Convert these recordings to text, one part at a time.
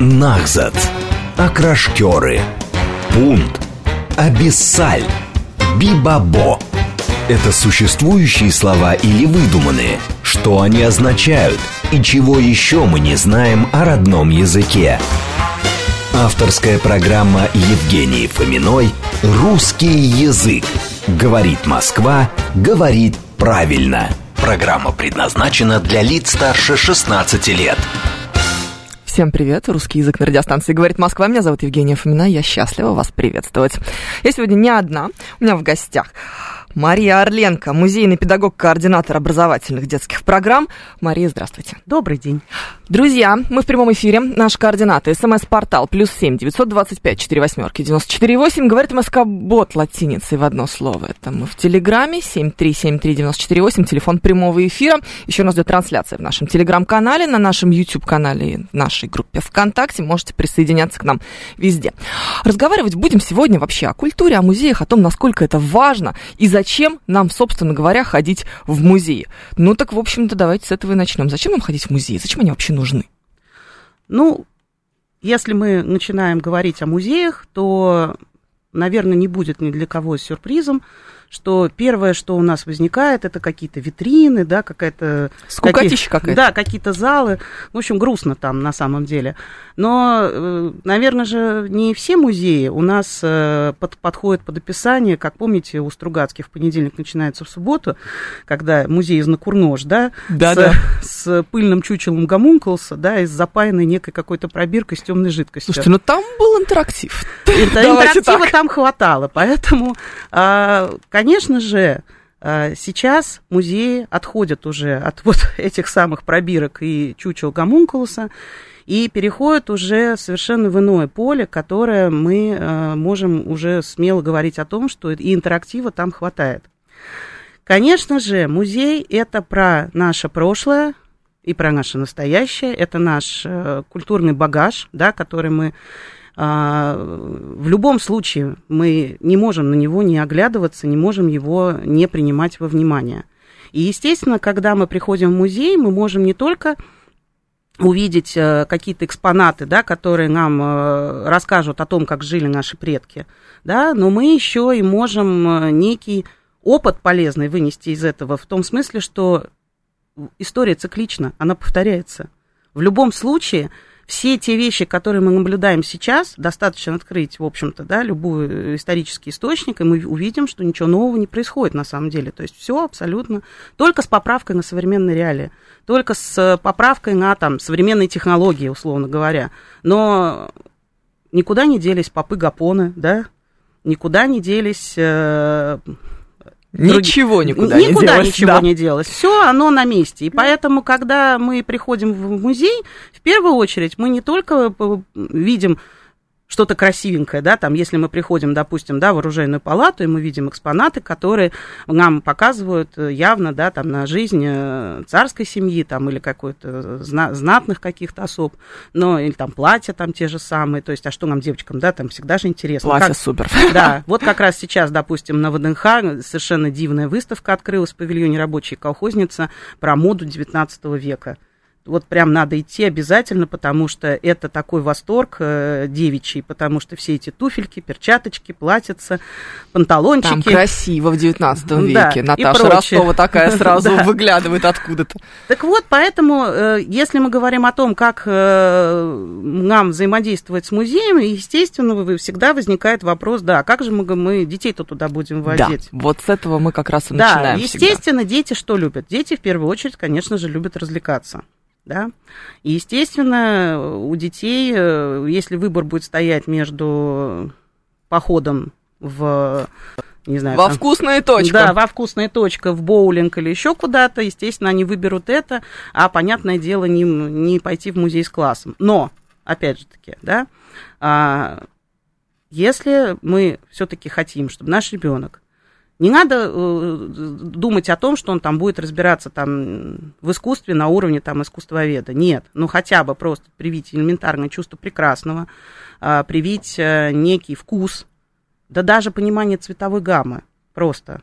Нахзат. Окрашкеры. Пунт. Абиссаль. Бибабо. Это существующие слова или выдуманные? Что они означают? И чего еще мы не знаем о родном языке? Авторская программа Евгении Фоминой «Русский язык». Говорит Москва, говорит правильно. Программа предназначена для лиц старше 16 лет. Всем привет, русский язык на радиостанции «Говорит Москва». Меня зовут Евгения Фомина, я счастлива вас приветствовать. Я сегодня не одна, у меня в гостях Мария Орленко, музейный педагог, координатор образовательных детских программ. Мария, здравствуйте. Добрый день. Друзья, мы в прямом эфире. Наши координаты. СМС-портал плюс семь девятьсот двадцать пять четыре восьмерки девяносто четыре восемь. Говорит МСК Бот латиницей в одно слово. Это мы в Телеграме семь три семь три девяносто четыре восемь. Телефон прямого эфира. Еще у нас идет трансляция в нашем Телеграм-канале, на нашем YouTube-канале и в нашей группе ВКонтакте. Можете присоединяться к нам везде. Разговаривать будем сегодня вообще о культуре, о музеях, о том, насколько это важно и зачем зачем нам, собственно говоря, ходить в музеи? Ну так, в общем-то, давайте с этого и начнем. Зачем нам ходить в музеи? Зачем они вообще нужны? Ну, если мы начинаем говорить о музеях, то, наверное, не будет ни для кого сюрпризом, что первое, что у нас возникает, это какие-то витрины, да, какая-то... Скукотища какая-то. Да, какие-то залы. В общем, грустно там на самом деле. Но, э, наверное же, не все музеи у нас э, под, подходят под описание. Как помните, у Стругацких в понедельник начинается в субботу, когда музей из Накурнож, да, да, с, да. с пыльным чучелом гомункулса, да, и с запаянной некой какой-то пробиркой с темной жидкостью. Слушайте, ну там был интерактив. Интерактива там хватало, поэтому, а, конечно же, а, Сейчас музеи отходят уже от вот этих самых пробирок и чучел гомункулуса и переходят уже совершенно в иное поле, которое мы а, можем уже смело говорить о том, что и интерактива там хватает. Конечно же, музей – это про наше прошлое и про наше настоящее, это наш э, культурный багаж, да, который мы в любом случае мы не можем на него не оглядываться, не можем его не принимать во внимание. И, естественно, когда мы приходим в музей, мы можем не только увидеть э, какие-то экспонаты, да, которые нам э, расскажут о том, как жили наши предки, да, но мы еще и можем э, некий опыт полезный вынести из этого, в том смысле, что история циклична, она повторяется. В любом случае, все те вещи, которые мы наблюдаем сейчас, достаточно открыть, в общем-то, да, любой исторический источник, и мы увидим, что ничего нового не происходит на самом деле. То есть все абсолютно только с поправкой на современные реалии, только с поправкой на там, современные технологии, условно говоря. Но никуда не делись попы Гапоны, да, никуда не делись э, Ничего никуда, никуда не делось. ничего да. не делось. Все, оно на месте. И поэтому, когда мы приходим в музей, в первую очередь мы не только видим что-то красивенькое, да, там, если мы приходим, допустим, да, в оружейную палату, и мы видим экспонаты, которые нам показывают э, явно, да, там, на жизнь э, царской семьи, там, или какой-то знатных каких-то особ, но, или там платья там те же самые, то есть, а что нам, девочкам, да, там всегда же интересно. Платье как, супер. Да, вот как раз сейчас, допустим, на ВДНХ совершенно дивная выставка открылась в павильоне рабочей колхозница про моду 19 века вот прям надо идти обязательно, потому что это такой восторг э, девичий, потому что все эти туфельки, перчаточки, платьица, панталончики. Там красиво в 19 веке. Да, Наташа Ростова такая сразу выглядывает откуда-то. Так вот, поэтому, э, если мы говорим о том, как э, нам взаимодействовать с музеем, естественно, всегда возникает вопрос, да, как же мы, мы детей-то туда будем возить? Да, вот с этого мы как раз и да, начинаем естественно, всегда. дети что любят? Дети, в первую очередь, конечно же, любят развлекаться да. И, естественно, у детей, э, если выбор будет стоять между походом в не знаю, во там, вкусная точка. Да, во вкусная точка, в боулинг или еще куда-то, естественно, они выберут это, а, понятное дело, не, не пойти в музей с классом. Но, опять же таки, да, а, если мы все-таки хотим, чтобы наш ребенок не надо э, думать о том, что он там будет разбираться там в искусстве на уровне там искусствоведа. Нет, ну хотя бы просто привить элементарное чувство прекрасного, э, привить э, некий вкус, да даже понимание цветовой гаммы просто.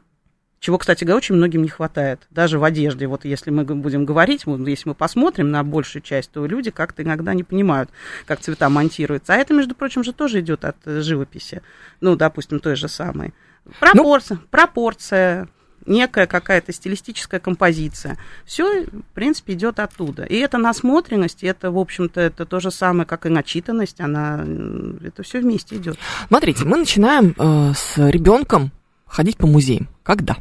чего, кстати говоря, очень многим не хватает, даже в одежде. Вот если мы будем говорить, если мы посмотрим на большую часть, то люди как-то иногда не понимают, как цвета монтируются. А это, между прочим, же тоже идет от живописи. Ну, допустим, той же самой. Пропорция, ну, пропорция, некая какая-то стилистическая композиция. Все, в принципе, идет оттуда. И это насмотренность, и это, в общем-то, это то же самое, как и начитанность, она, это все вместе идет. Смотрите, мы начинаем э, с ребенком ходить по музеям. Когда?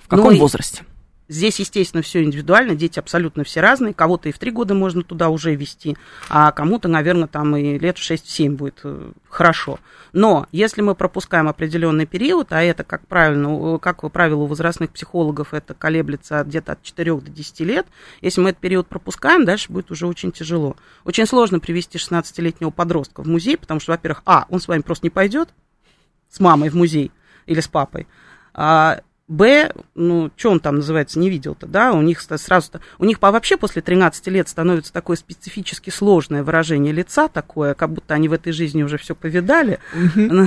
В каком ну, возрасте? Здесь, естественно, все индивидуально, дети абсолютно все разные. Кого-то и в три года можно туда уже вести, а кому-то, наверное, там и лет в 6-7 будет э, хорошо. Но если мы пропускаем определенный период, а это, как, правильно, как правило, у возрастных психологов это колеблется где-то от 4 до 10 лет, если мы этот период пропускаем, дальше будет уже очень тяжело. Очень сложно привести 16-летнего подростка в музей, потому что, во-первых, а, он с вами просто не пойдет с мамой в музей или с папой, а, Б, ну, что он там называется, не видел-то, да, у них сразу, у них вообще после 13 лет становится такое специфически сложное выражение лица такое, как будто они в этой жизни уже все повидали.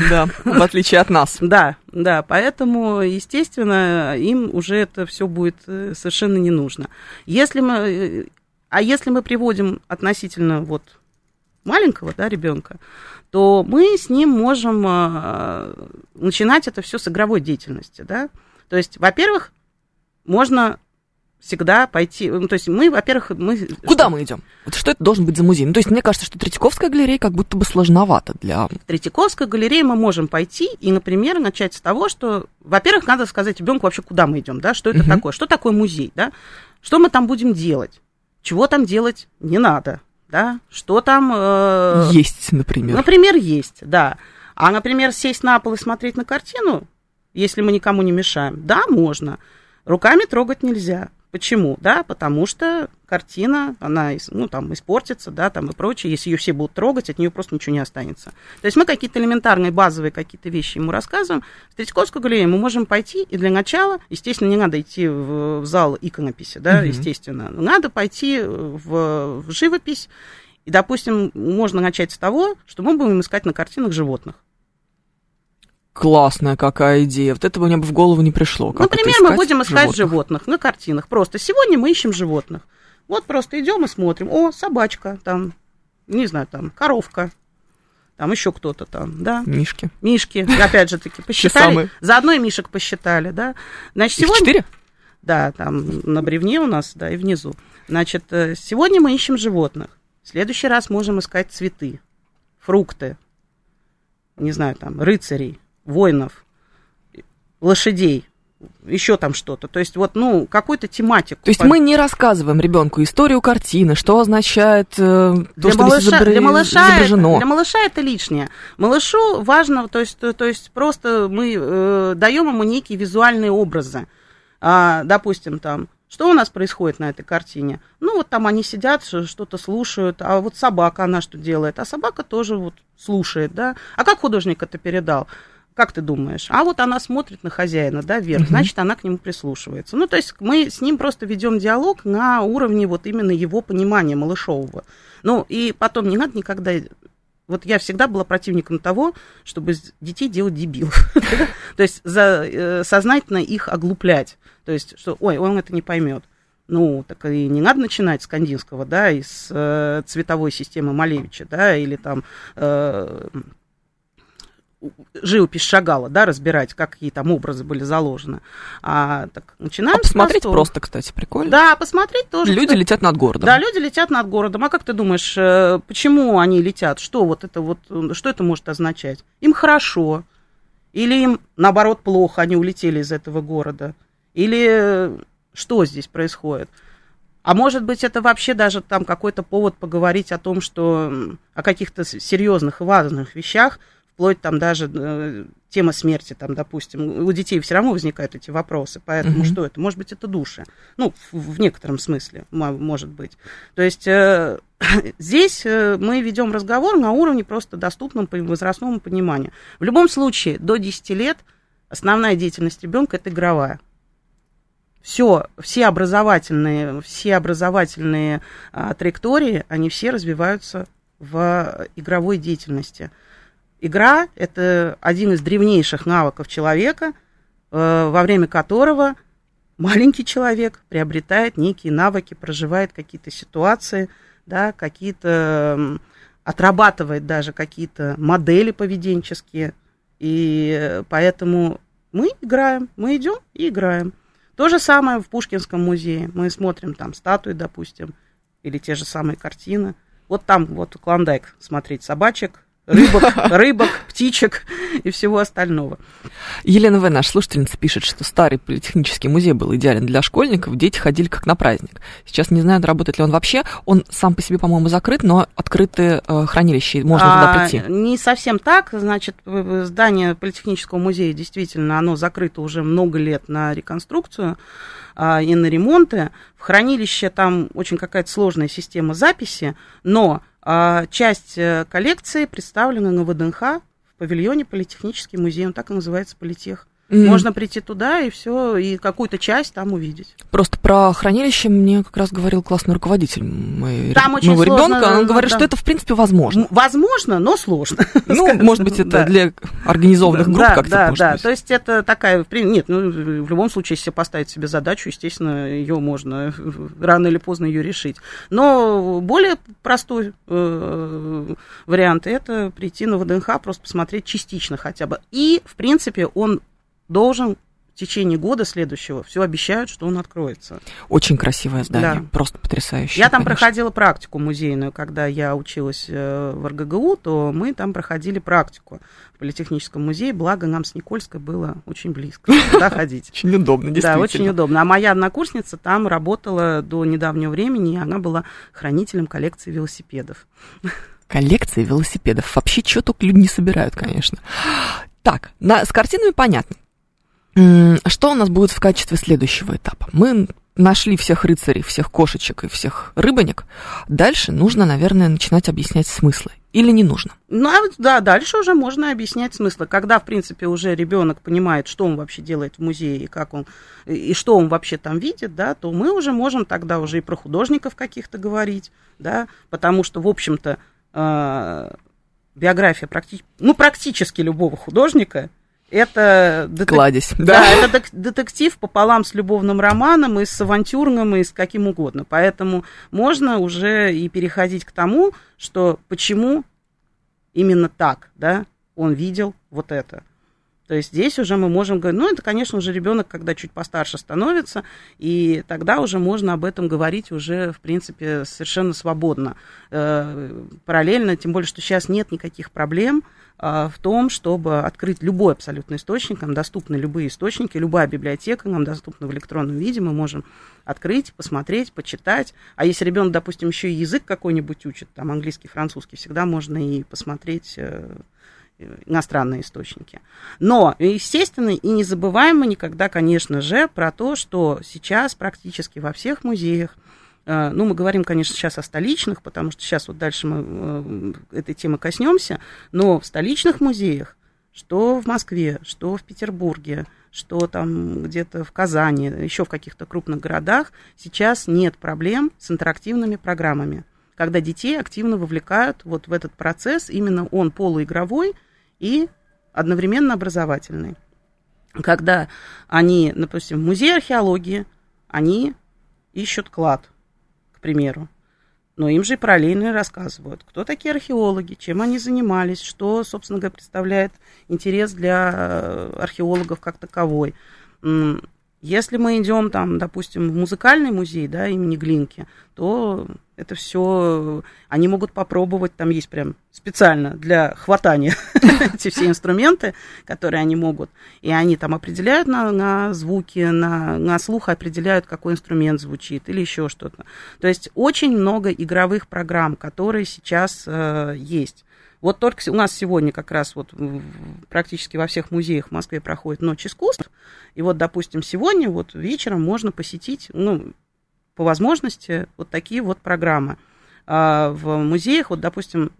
Да, в отличие от нас. Да, да, поэтому, естественно, им уже это все будет э, совершенно не нужно. Если мы, э, а если мы приводим относительно вот маленького, да, ребенка, то мы с ним можем э, начинать это все с игровой деятельности, да, то есть, во-первых, можно всегда пойти. Ну, то есть мы, во-первых, мы. Куда что? мы идем? Вот что это должен быть за музей? Ну, то есть мне кажется, что Третьяковская галерея как будто бы сложновато для. В Третьяковскую галерею мы можем пойти и, например, начать с того, что, во-первых, надо сказать ребенку вообще, куда мы идем, да, что это угу. такое, что такое музей, да, что мы там будем делать, чего там делать не надо, да, что там. Э... Есть, например. Например, есть, да. А, например, сесть на пол и смотреть на картину, если мы никому не мешаем? Да, можно. Руками трогать нельзя. Почему? Да, потому что картина, она, ну, там, испортится, да, там и прочее. Если ее все будут трогать, от нее просто ничего не останется. То есть мы какие-то элементарные, базовые какие-то вещи ему рассказываем. В Третьяковскую галерею мы можем пойти, и для начала, естественно, не надо идти в, в зал иконописи, да, угу. естественно. Надо пойти в, в живопись, и, допустим, можно начать с того, что мы будем искать на картинах животных. Классная какая идея. Вот этого мне бы в голову не пришло. Как Например, мы будем искать животных? животных на картинах. Просто сегодня мы ищем животных. Вот просто идем и смотрим. О, собачка, там, не знаю, там, коровка, там еще кто-то там, да. Мишки. Мишки, опять же таки, посчитали. Заодно и мишек посчитали, да. Значит, сегодня... четыре? Да, там на бревне у нас, да, и внизу. Значит, э, сегодня мы ищем животных. В следующий раз можем искать цветы, фрукты, не знаю, там, рыцарей, воинов, лошадей, еще там что-то. То есть вот, ну, какую-то тематику. То есть мы не рассказываем ребенку историю картины, что означает э, для то, что малыша, изобр... для малыша изображено. Для малыша это лишнее. Малышу важно, то есть, то, то есть просто мы э, даем ему некие визуальные образы. А, допустим, там, что у нас происходит на этой картине? Ну, вот там они сидят, что-то слушают, а вот собака, она что делает? А собака тоже вот слушает, да? А как художник это передал? Как ты думаешь? А вот она смотрит на хозяина, да, вверх, угу. значит, она к нему прислушивается. Ну, то есть мы с ним просто ведем диалог на уровне вот именно его понимания малышового. Ну, и потом не надо никогда вот я всегда была противником того, чтобы детей делать дебилов. То есть э, сознательно их оглуплять. То есть, что, ой, он это не поймет. Ну, так и не надо начинать с Кандинского, да, из э, цветовой системы Малевича, да, или там э, живопись Шагала, да, разбирать, какие там образы были заложены. А, так, начинаем а посмотреть просто, кстати, прикольно. Да, посмотреть тоже. Люди кстати. летят над городом. Да, люди летят над городом. А как ты думаешь, э, почему они летят? Что вот это вот, что это может означать? Им хорошо. Или им, наоборот, плохо, они улетели из этого города. Или что здесь происходит? А может быть, это вообще даже там какой-то повод поговорить о том, что о каких-то серьезных и важных вещах, вплоть там даже э, тема смерти, там, допустим, у детей все равно возникают эти вопросы, поэтому угу. что это? Может быть, это души, ну, в, в некотором смысле, может быть. То есть э, здесь э, мы ведем разговор на уровне просто доступном по возрастному пониманию. В любом случае, до 10 лет основная деятельность ребенка это игровая. Все, все образовательные, все образовательные а, траектории, они все развиваются в игровой деятельности. Игра – это один из древнейших навыков человека, э, во время которого маленький человек приобретает некие навыки, проживает какие-то ситуации, да, какие-то отрабатывает даже какие-то модели поведенческие. И поэтому мы играем, мы идем и играем. То же самое в Пушкинском музее. Мы смотрим там статуи, допустим, или те же самые картины. Вот там вот Клондайк смотреть собачек, рыбок, рыбок, птичек и всего остального. Елена В., наша слушательница, пишет, что старый политехнический музей был идеален для школьников, дети ходили как на праздник. Сейчас не знаю, работает ли он вообще. Он сам по себе, по-моему, закрыт, но открытые э, хранилища, можно а, туда прийти. Не совсем так. Значит, здание политехнического музея действительно, оно закрыто уже много лет на реконструкцию а, и на ремонты. В хранилище там очень какая-то сложная система записи, но часть э, коллекции представлена на ВДНХ в павильоне Политехнический музей, он так и называется Политех. Mm. Можно прийти туда и все, и какую-то часть там увидеть. Просто про хранилище мне как раз говорил классный руководитель моего там очень моего сложно, ребенка. Он говорит, да. что это в принципе возможно. Возможно, но сложно. Ну, может быть, это да. для организованных групп да, как-то. Да, да. То есть это такая, нет, ну в любом случае, если поставить себе задачу, естественно, ее можно рано или поздно ее решить. Но более простой э, вариант это прийти на ВДНХ, просто посмотреть частично хотя бы. И, в принципе, он должен в течение года следующего все обещают, что он откроется. Очень красивое здание, да. просто потрясающее. Я там конечно. проходила практику музейную, когда я училась э, в РГГУ, то мы там проходили практику в Политехническом музее, благо нам с Никольской было очень близко туда ходить. Очень удобно, действительно. Да, очень удобно. А моя однокурсница там работала до недавнего времени, и она была хранителем коллекции велосипедов. Коллекции велосипедов. Вообще, что только люди не собирают, конечно. Так, на, с картинами понятно. Что у нас будет в качестве следующего этапа? Мы нашли всех рыцарей, всех кошечек и всех рыбонек. Дальше нужно, наверное, начинать объяснять смыслы. Или не нужно? Ну, а да, дальше уже можно объяснять смыслы. Когда, в принципе, уже ребенок понимает, что он вообще делает в музее и как он, и что он вообще там видит, да, то мы уже можем тогда уже и про художников каких-то говорить, да, потому что, в общем-то, э, биография практи... ну, практически любого художника – это детек... Кладезь. Да, да, это детектив пополам с любовным романом и с авантюрным, и с каким угодно. Поэтому можно уже и переходить к тому, что почему именно так, да, он видел вот это. То есть здесь уже мы можем говорить, ну, это, конечно, уже ребенок, когда чуть постарше становится, и тогда уже можно об этом говорить уже, в принципе, совершенно свободно. Э, параллельно, тем более, что сейчас нет никаких проблем в том, чтобы открыть любой абсолютно источник, нам доступны любые источники, любая библиотека нам доступна в электронном виде, мы можем открыть, посмотреть, почитать. А если ребенок, допустим, еще и язык какой-нибудь учит, там английский, французский, всегда можно и посмотреть э, иностранные источники. Но, естественно, и не забываем мы никогда, конечно же, про то, что сейчас практически во всех музеях, ну, мы говорим, конечно, сейчас о столичных, потому что сейчас вот дальше мы э, этой темы коснемся, но в столичных музеях, что в Москве, что в Петербурге, что там где-то в Казани, еще в каких-то крупных городах, сейчас нет проблем с интерактивными программами когда детей активно вовлекают вот в этот процесс, именно он полуигровой, и одновременно образовательный. Когда они, допустим, в музее археологии, они ищут клад, примеру. Но им же параллельно рассказывают, кто такие археологи, чем они занимались, что, собственно говоря, представляет интерес для э, археологов как таковой. Если мы идем там, допустим, в музыкальный музей, да, имени Глинки, то это все они могут попробовать, там есть прям специально для хватания эти все инструменты, которые они могут, и они там определяют на, на звуки, на, на слух определяют, какой инструмент звучит или еще что-то. То есть очень много игровых программ, которые сейчас э, есть. Вот только у нас сегодня как раз вот практически во всех музеях в Москве проходит Ночь искусств. И вот, допустим, сегодня вот вечером можно посетить, ну, по возможности, вот такие вот программы. А в музеях, вот, допустим,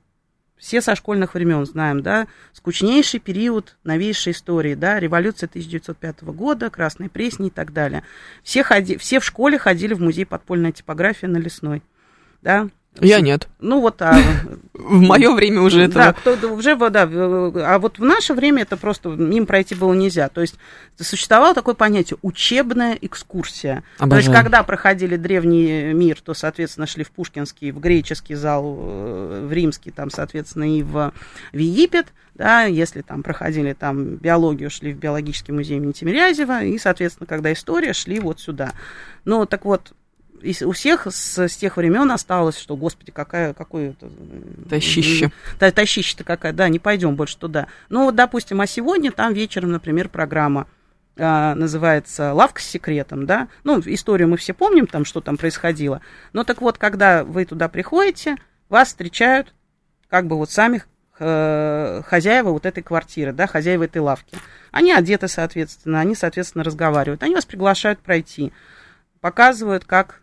все со школьных времен знаем, да, скучнейший период новейшей истории, да, революция 1905 года, Красная Пресня и так далее. Все, ходи, все в школе ходили в музей подпольная типография на Лесной, да, Я нет. Ну вот, а... В мое время уже это... Да, кто, уже, да, а вот в наше время это просто им пройти было нельзя. То есть существовало такое понятие учебная экскурсия. Обожаю. То есть когда проходили древний мир, то, соответственно, шли в Пушкинский, в греческий зал, э, в римский, там, соответственно, и в, в Египет. Да, если там проходили там биологию, шли в биологический музей имени Тимирязева, и, соответственно, когда история, шли вот сюда. Ну, так вот, у всех с, с тех времен осталось, что, господи, какая, какое это... Тащище. Та, тащище-то какая, да, не пойдем больше туда. Ну, вот, допустим, а сегодня там вечером, например, программа а, называется «Лавка с секретом», да, ну, историю мы все помним, там, что там происходило, но так вот, когда вы туда приходите, вас встречают как бы вот сами э, хозяева вот этой квартиры, да, хозяева этой лавки. Они одеты, соответственно, они, соответственно, разговаривают. Они вас приглашают пройти, показывают, как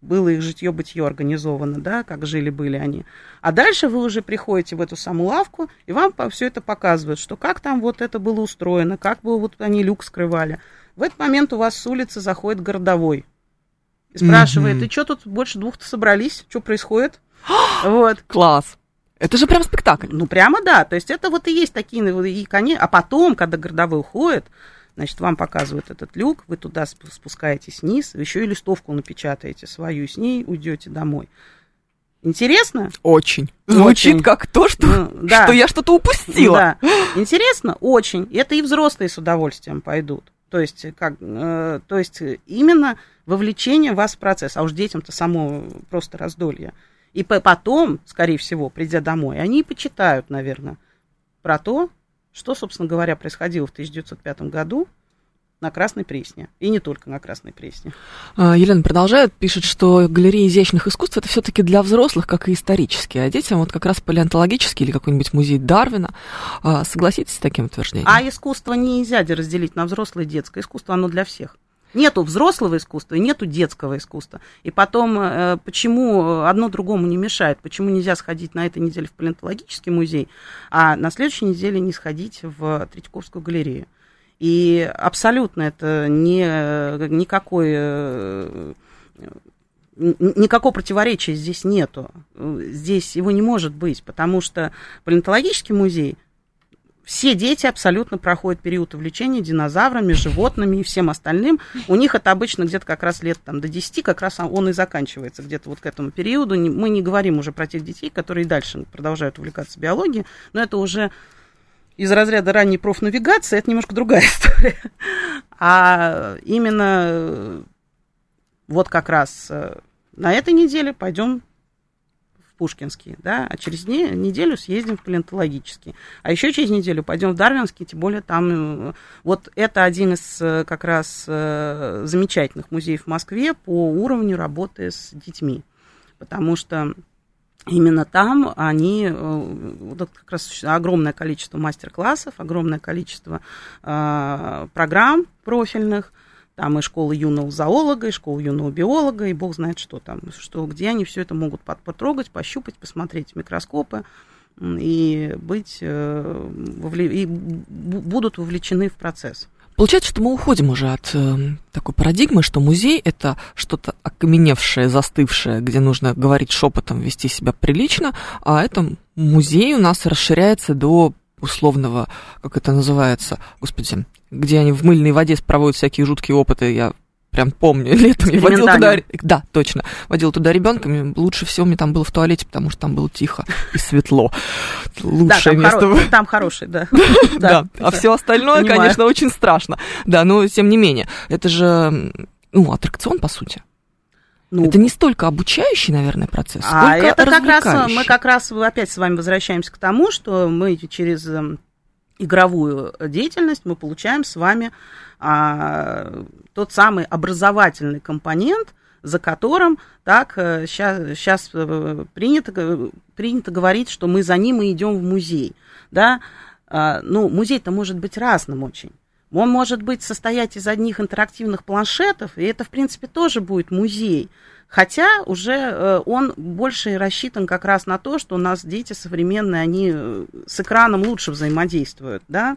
было их житье-бытие организовано, да, как жили-были они. А дальше вы уже приходите в эту саму лавку, и вам все это показывают, что как там вот это было устроено, как бы вот они люк скрывали. В этот момент у вас с улицы заходит городовой и спрашивает, mm-hmm. и что тут больше двух-то собрались, что происходит? вот. Класс. Это же прям спектакль. Ну, прямо да. То есть это вот и есть такие, и, конечно, а потом, когда городовой уходит, Значит, вам показывают этот люк, вы туда спускаетесь вниз, еще и листовку напечатаете свою, и с ней уйдете домой. Интересно? Очень. Звучит очень. как то, что, ну, да. что я что-то упустила. Да. Интересно? Очень. Это и взрослые с удовольствием пойдут. То есть, как, э, то есть именно вовлечение вас в процесс. А уж детям-то само просто раздолье. И потом, скорее всего, придя домой, они почитают, наверное, про то, что, собственно говоря, происходило в 1905 году на Красной Пресне. И не только на Красной Пресне. А, Елена продолжает, пишет, что галерея изящных искусств это все-таки для взрослых, как и исторические, а детям вот как раз палеонтологический или какой-нибудь музей Дарвина. А, согласитесь с таким утверждением? А искусство нельзя разделить на взрослое и детское. Искусство, оно для всех. Нету взрослого искусства и нету детского искусства. И потом, э, почему одно другому не мешает? Почему нельзя сходить на этой неделе в палеонтологический музей, а на следующей неделе не сходить в Третьяковскую галерею? И абсолютно это не, никакой, э, никакого противоречия здесь нету. Здесь его не может быть, потому что палеонтологический музей все дети абсолютно проходят период увлечения динозаврами, животными и всем остальным. У них это обычно где-то как раз лет там, до 10, как раз он и заканчивается где-то вот к этому периоду. Мы не говорим уже про тех детей, которые дальше продолжают увлекаться биологией, но это уже из разряда ранней профнавигации, это немножко другая история. А именно вот как раз э, на этой неделе пойдем Пушкинский, да, а через не, неделю съездим в палеонтологический. А еще через неделю пойдем в Дарвинский, тем более там, э, вот это один из э, как раз э, замечательных музеев в Москве по уровню работы с детьми, потому что именно там они, вот как раз огромное количество мастер-классов, огромное количество э, программ профильных, там и школа юного зоолога, и школа юного биолога, и бог знает что там, что, где они все это могут потрогать, пощупать, посмотреть микроскопы и быть, э, и будут вовлечены в процесс. Получается, что мы уходим уже от э, такой парадигмы, что музей это что-то окаменевшее, застывшее, где нужно говорить шепотом, вести себя прилично, а это музей у нас расширяется до условного, как это называется, господи, где они в мыльной воде проводят всякие жуткие опыты, я прям помню, летом я водил туда, да, точно, водил туда ребенка, лучше всего мне там было в туалете, потому что там было тихо и светло. Лучшее место. Хоро... Там хороший, да. Да, а все остальное, конечно, очень страшно. Да, но тем не менее, это же, ну, аттракцион, по сути. Ну, это не столько обучающий, наверное, процесс, а это как раз мы как раз опять с вами возвращаемся к тому, что мы через эм, игровую деятельность мы получаем с вами а, тот самый образовательный компонент, за которым так сейчас, сейчас э, принято, принято говорить, что мы за ним и идем в музей. Да? А, ну, музей-то может быть разным очень. Он может быть состоять из одних интерактивных планшетов, и это, в принципе, тоже будет музей. Хотя уже э, он больше рассчитан как раз на то, что у нас дети современные, они э, с экраном лучше взаимодействуют, да,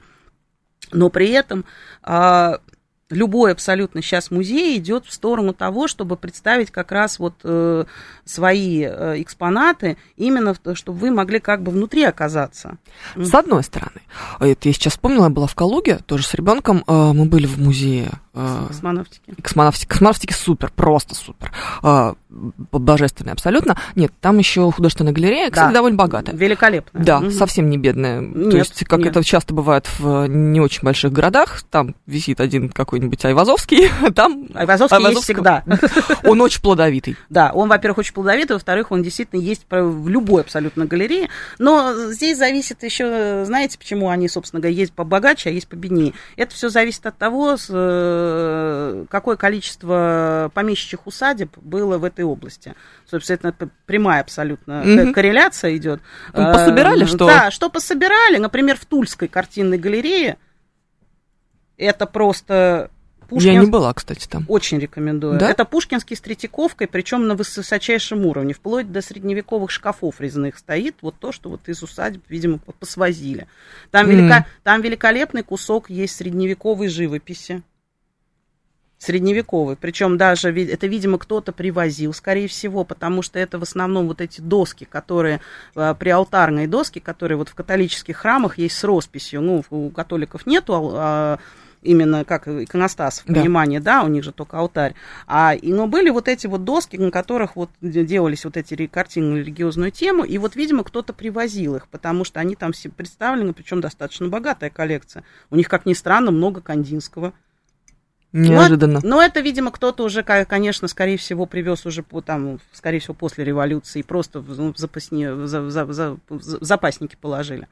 но при этом а, любой абсолютно сейчас музей идет в сторону того, чтобы представить как раз вот э, свои э, экспонаты, именно чтобы вы могли как бы внутри оказаться. С одной стороны, это я сейчас вспомнила, я была в Калуге, тоже с ребенком, э, мы были в музее космонавтики. Космонавтики, космонавтики супер, просто супер. Э, божественная абсолютно. Нет, там еще художественная галерея, кстати, да. довольно богатая. Великолепная. Да, угу. совсем не бедная. Нет, То есть, как нет. это часто бывает в не очень больших городах, там висит один какой-нибудь Айвазовский, там... Айвазовский, Айвазовский есть всегда. Он очень плодовитый. Да, он, во-первых, очень плодовитый, во-вторых, он действительно есть в любой абсолютно галерее. Но здесь зависит еще, знаете, почему они, собственно говоря, есть побогаче, а есть победнее. Это все зависит от того, э, какое количество помещичьих усадеб было в этой области. Собственно, это прямая абсолютно mm корреляция идет. Пособирали что? Да, что пособирали. Например, в Тульской картинной галерее это просто Пушкин... Я не была, кстати, там. Очень рекомендую. Да? Это Пушкинский с Третьяковкой, причем на высочайшем уровне, вплоть до средневековых шкафов резных стоит. Вот то, что вот из усадеб, видимо, посвозили. Там, mm. велика... там великолепный кусок есть средневековой живописи. Средневековый. Причем даже это, видимо, кто-то привозил, скорее всего, потому что это в основном вот эти доски, которые, э, приалтарные доски, которые вот в католических храмах есть с росписью. Ну, у католиков нету а, именно как иконостас в да. понимании, да, у них же только алтарь. А, и, но были вот эти вот доски, на которых вот делались вот эти картины на религиозную тему, и вот, видимо, кто-то привозил их, потому что они там все представлены, причем достаточно богатая коллекция. У них, как ни странно, много кандинского. Неожиданно. Но, но это, видимо, кто-то уже, конечно, скорее всего, привез уже по, там, скорее всего, после революции, просто в, ну, в, запасни, в, в, в, в запасники положили.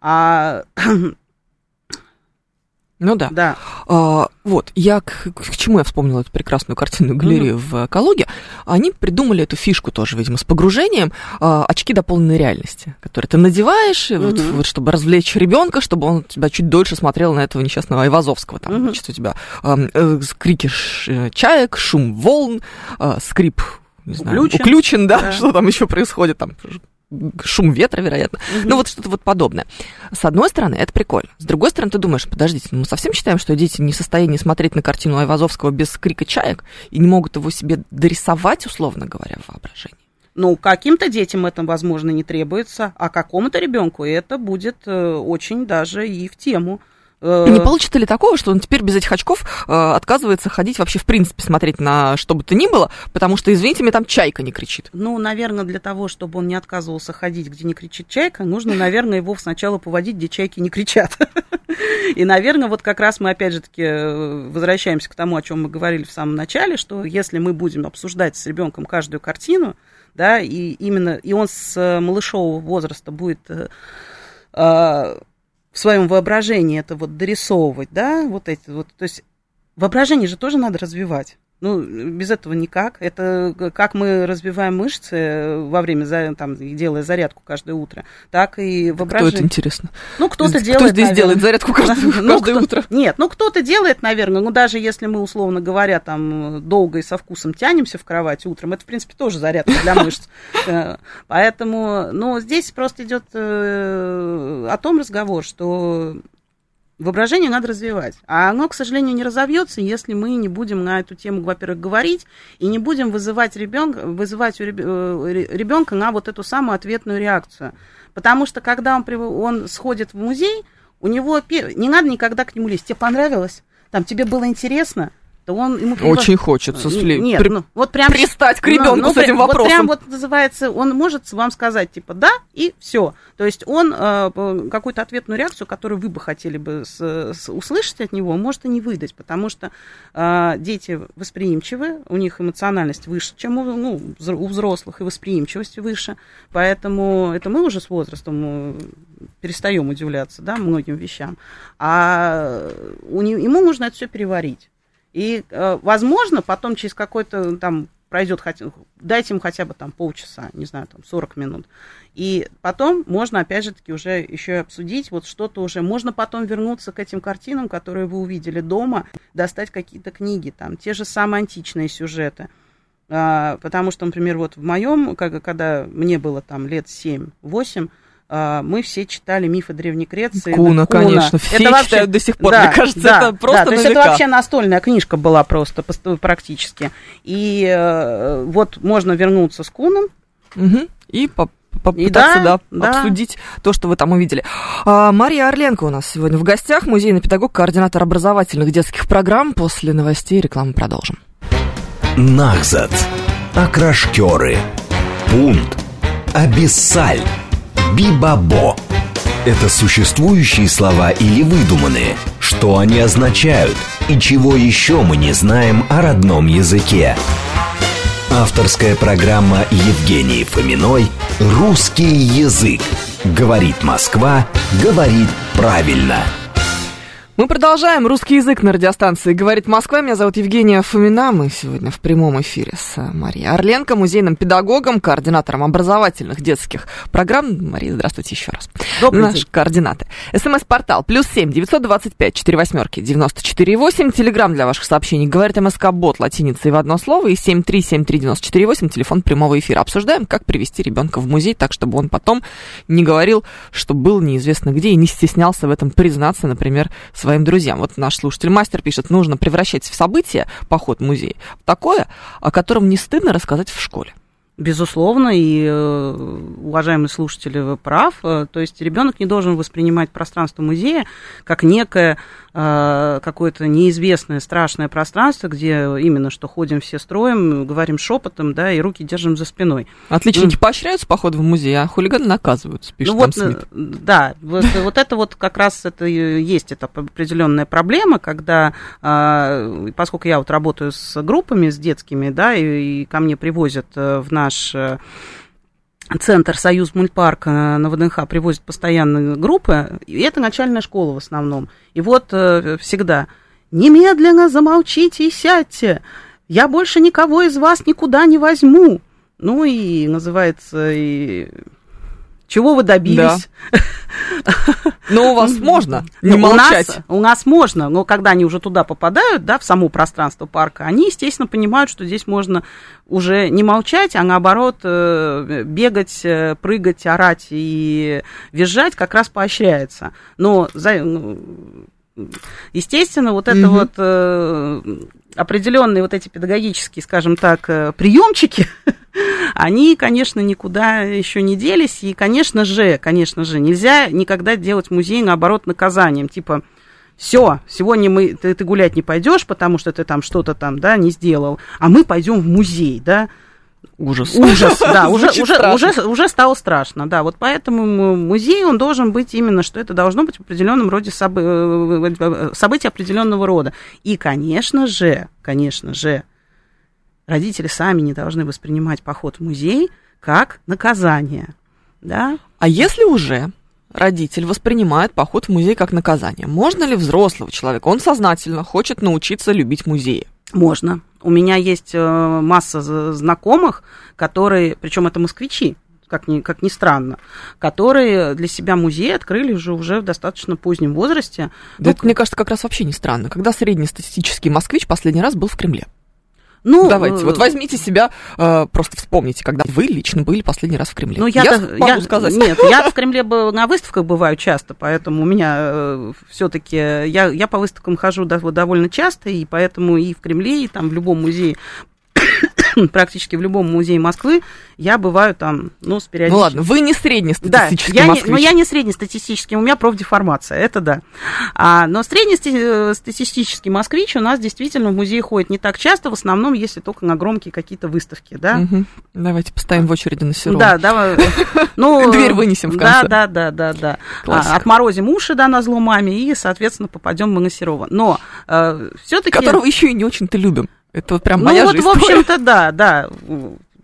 А ну да. да. А, вот, я к, к чему я вспомнила эту прекрасную картинную галерею mm в Калуге. Они придумали эту фишку тоже, видимо, с погружением а, очки дополненной реальности, которые ты надеваешь, mm вот, вот, чтобы развлечь ребенка, чтобы он тебя чуть дольше смотрел на этого несчастного Айвазовского. Там, mm значит, у тебя а, э, крики ш, чаек, шум волн, а, скрип не знаю, уключен, уключен да, да, что там еще происходит, там шум ветра, вероятно. Угу. Ну, вот что-то вот подобное. С одной стороны, это прикольно. С другой стороны, ты думаешь, подождите, ну, мы совсем считаем, что дети не в состоянии смотреть на картину Айвазовского без крика чаек и не могут его себе дорисовать, условно говоря, в воображении? Ну, каким-то детям это, возможно, не требуется, а какому-то ребенку это будет э, очень даже и в тему. Э, не получится ли такого, что он теперь без этих очков э, отказывается ходить вообще в принципе смотреть на что бы то ни было, потому что, извините, мне там чайка не кричит? Ну, наверное, для того, чтобы он не отказывался ходить, где не кричит чайка, нужно, наверное, его сначала поводить, где чайки не кричат. И, наверное, вот как раз мы опять же таки э, возвращаемся к тому, о чем мы говорили в самом начале, что если мы будем обсуждать с ребенком каждую картину, да, и именно и он с малышового возраста будет своем воображении это вот дорисовывать, да, вот эти вот, то есть воображение же тоже надо развивать. Ну, без этого никак. Это как мы развиваем мышцы во время, там, делая зарядку каждое утро, так и воображение. Кто это интересно? Ну, кто-то кто делает, здесь наверное, делает зарядку каждое, ну, каждое утро? Нет, ну, кто-то делает, наверное, ну, даже если мы, условно говоря, там, долго и со вкусом тянемся в кровать утром, это, в принципе, тоже зарядка для мышц. Э, поэтому, ну, здесь просто идет э, о том разговор, что Воображение надо развивать. А оно, к сожалению, не разовьется, если мы не будем на эту тему, во-первых, говорить и не будем вызывать ребенка, вызывать у ребенка э, на вот эту самую ответную реакцию. Потому что когда он, он сходит в музей, у него не надо никогда к нему лезть. Тебе понравилось? Там тебе было интересно? То он ему очень хочется сли... нет, при... ну, вот прям пристать к ребенку ну, ну, с этим вот вопросом. Вот прям вот называется, он может вам сказать типа да и все. То есть он э, какую-то ответную реакцию, которую вы бы хотели бы с, с, услышать от него, может и не выдать, потому что э, дети восприимчивы, у них эмоциональность выше, чем у, ну, у взрослых и восприимчивость выше, поэтому это мы уже с возрастом э, перестаем удивляться, да, многим вещам, а у, ему нужно это все переварить. И, э, возможно, потом через какой-то там пройдет, дайте им хотя бы там полчаса, не знаю, там 40 минут. И потом можно, опять же таки, уже еще и обсудить вот что-то уже. Можно потом вернуться к этим картинам, которые вы увидели дома, достать какие-то книги, там, те же самые античные сюжеты. А, потому что, например, вот в моем, когда мне было там лет 7-8, а, мы все читали мифы Древней Греции. Куна, Куна. конечно. Все это вообще, читают до сих пор. Да, Мне кажется, да, это просто да, то есть это вообще настольная книжка была просто практически. И э, вот можно вернуться с Куном. Угу. И по попытаться, да, да, да, обсудить то, что вы там увидели. А, Мария Орленко у нас сегодня в гостях, музейный педагог, координатор образовательных детских программ. После новостей и рекламы продолжим. Нахзат. Окрашкеры. Пункт. Абиссаль. Бибабо. Это существующие слова или выдуманные? Что они означают? И чего еще мы не знаем о родном языке? Авторская программа Евгении Фоминой «Русский язык». Говорит Москва, говорит правильно. Мы продолжаем русский язык на радиостанции «Говорит Москва». Меня зовут Евгения Фомина. Мы сегодня в прямом эфире с Марией Орленко, музейным педагогом, координатором образовательных детских программ. Мария, здравствуйте еще раз. Добрый Наши день. координаты. СМС-портал плюс семь девятьсот двадцать пять четыре восьмерки девяносто четыре восемь. Телеграмм для ваших сообщений «Говорит МСК Бот» латиницей в одно слово и семь три семь три девяносто четыре восемь. Телефон прямого эфира. Обсуждаем, как привести ребенка в музей так, чтобы он потом не говорил, что был неизвестно где и не стеснялся в этом признаться, например, своим друзьям. Вот наш слушатель мастер пишет, нужно превращать в событие поход в музей в такое, о котором не стыдно рассказать в школе. Безусловно, и э, уважаемые слушатели, вы прав. Э, то есть ребенок не должен воспринимать пространство музея как некое э, какое-то неизвестное страшное пространство, где именно что ходим все строим, говорим шепотом, да, и руки держим за спиной. Отличники mm. поощряются поход в музей, а хулиганы наказываются, пишет ну, вот, Смит. Да, вот, вот это вот как раз это есть это определенная проблема, когда, поскольку я вот работаю с группами, с детскими, да, и, и ко мне привозят в наш наш э, центр Союз мультпарк на ВДНХ привозит постоянно группы, и это начальная школа в основном. И вот э, всегда немедленно замолчите и сядьте, я больше никого из вас никуда не возьму. Ну и называется и чего вы добились? Да. Но у вас можно не у молчать. Нас, у нас можно, но когда они уже туда попадают, да, в само пространство парка, они, естественно, понимают, что здесь можно уже не молчать, а наоборот э, бегать, э, прыгать, орать и визжать как раз поощряется. Но, ну, естественно, вот это вот э, определенные вот эти педагогические, скажем так, приемчики, они, конечно, никуда еще не делись. И, конечно же, конечно же, нельзя никогда делать музей, наоборот, наказанием. Типа, все, сегодня мы, ты, ты гулять не пойдешь, потому что ты там что-то там, да, не сделал, а мы пойдем в музей, да. Ужас. Ужас, да, уже, уже, уже, уже стало страшно, да. Вот поэтому музей, он должен быть именно, что это должно быть в определенном роде собы, э, э, событие определенного рода. И, конечно же, конечно же, родители сами не должны воспринимать поход в музей как наказание. Да? А если уже родитель воспринимает поход в музей как наказание, можно ли взрослого человека, он сознательно хочет научиться любить музеи? Можно. У меня есть э, масса знакомых, которые, причем это москвичи, как ни, как ни странно, которые для себя музей открыли уже, уже в достаточно позднем возрасте. Да ну, это, мне кажется, как раз вообще не странно. Когда среднестатистический москвич последний раз был в Кремле? Ну, Давайте, вот э, возьмите себя, э, просто вспомните, когда вы лично были последний раз в Кремле. Ну, я, я могу я, сказать. Нет, я в Кремле был, на выставках бываю часто, поэтому у меня э, все-таки, я, я по выставкам хожу довольно часто, и поэтому и в Кремле, и там в любом музее практически в любом музее Москвы, я бываю там, ну, с периодически. Ну ладно, вы не среднестатистический да, я москвич. Не, ну, я не среднестатистический, у меня профдеформация, это да. А, но среднестатистический москвич у нас действительно в музей ходит не так часто, в основном, если только на громкие какие-то выставки, да. Угу. Давайте поставим в очереди на Серова. Да, давай. Ну, Дверь вынесем в конце. Да, да, да, да, да. Отморозим уши, да, на зло маме, и, соответственно, попадем мы на Серова. Но э, все-таки... Которого еще и не очень-то любим. Это вот прям моя ну, вот, в общем-то, да, да.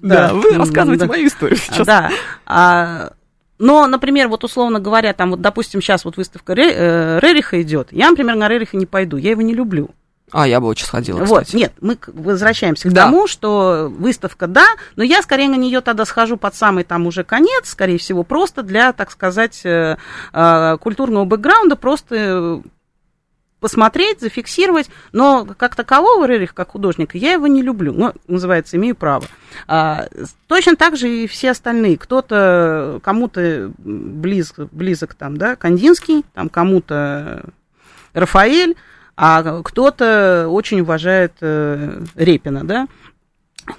Да, да вы рассказываете да. мою историю сейчас. Да. А, но, например, вот условно говоря, там вот, допустим, сейчас вот выставка э, Рериха идет. Я, например, на Рериха не пойду, я его не люблю. А, я бы очень сходила, кстати. Вот, нет, мы возвращаемся к да. тому, что выставка, да, но я скорее на нее тогда схожу под самый там уже конец, скорее всего, просто для, так сказать, э, э, культурного бэкграунда, просто посмотреть, зафиксировать, но как такового Рерих, как художника, я его не люблю, ну, называется, имею право. А, точно так же и все остальные. Кто-то, кому-то близок, близок там, да, Кандинский, там кому-то Рафаэль, а кто-то очень уважает э, Репина, да,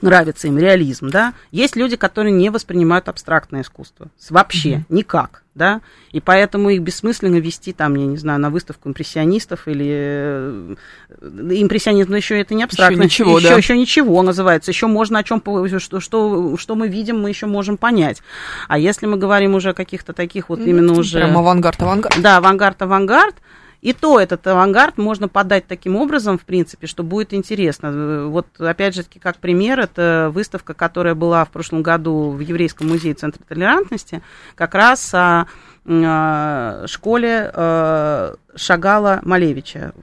нравится им реализм, да. Есть люди, которые не воспринимают абстрактное искусство вообще mm-hmm. никак, да, и поэтому их бессмысленно вести там, я не знаю, на выставку импрессионистов или э, импрессионизм, но еще это не абстрактно, еще ничего, еще, да. еще ничего называется, еще можно о чем что, что что мы видим, мы еще можем понять. А если мы говорим уже о каких-то таких вот mm-hmm. именно уже прям авангард, авангард, да, авангард, авангард, и то этот авангард можно подать таким образом, в принципе, что будет интересно. Вот, опять же, как пример, это выставка, которая была в прошлом году в Еврейском музее Центра толерантности, как раз о, о школе э, Шагала Малевича.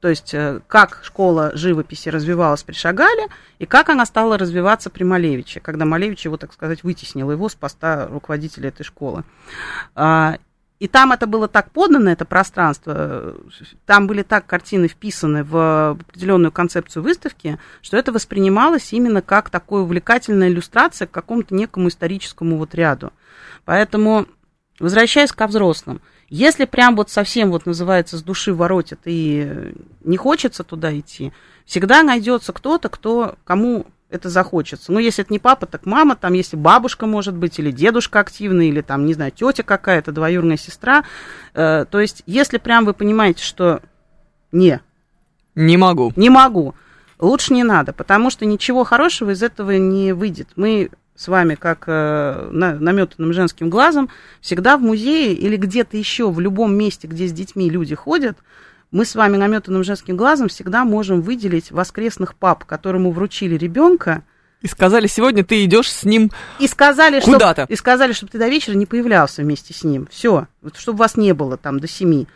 То есть, э, как школа живописи развивалась при Шагале, и как она стала развиваться при Малевиче, когда Малевич его, так сказать, вытеснил его с поста руководителя этой школы. И там это было так подано, это пространство, там были так картины вписаны в определенную концепцию выставки, что это воспринималось именно как такая увлекательная иллюстрация к какому-то некому историческому вот ряду. Поэтому, возвращаясь ко взрослым, если прям вот совсем вот называется с души воротит и не хочется туда идти, всегда найдется кто-то, кто, кому это захочется. Ну, если это не папа, так мама, там, если бабушка, может быть, или дедушка активный, или там, не знаю, тетя какая-то, двоюродная сестра. Э, то есть, если прям вы понимаете, что не. Не могу. Не могу. Лучше не надо, потому что ничего хорошего из этого не выйдет. Мы с вами, как э, наметанным женским глазом, всегда в музее или где-то еще, в любом месте, где с детьми люди ходят, мы с вами наметанным женским глазом всегда можем выделить воскресных пап, которому вручили ребенка. И сказали, сегодня ты идешь с ним и сказали, куда-то. Чтоб, и сказали, чтобы ты до вечера не появлялся вместе с ним. Все, чтобы вас не было там до семи.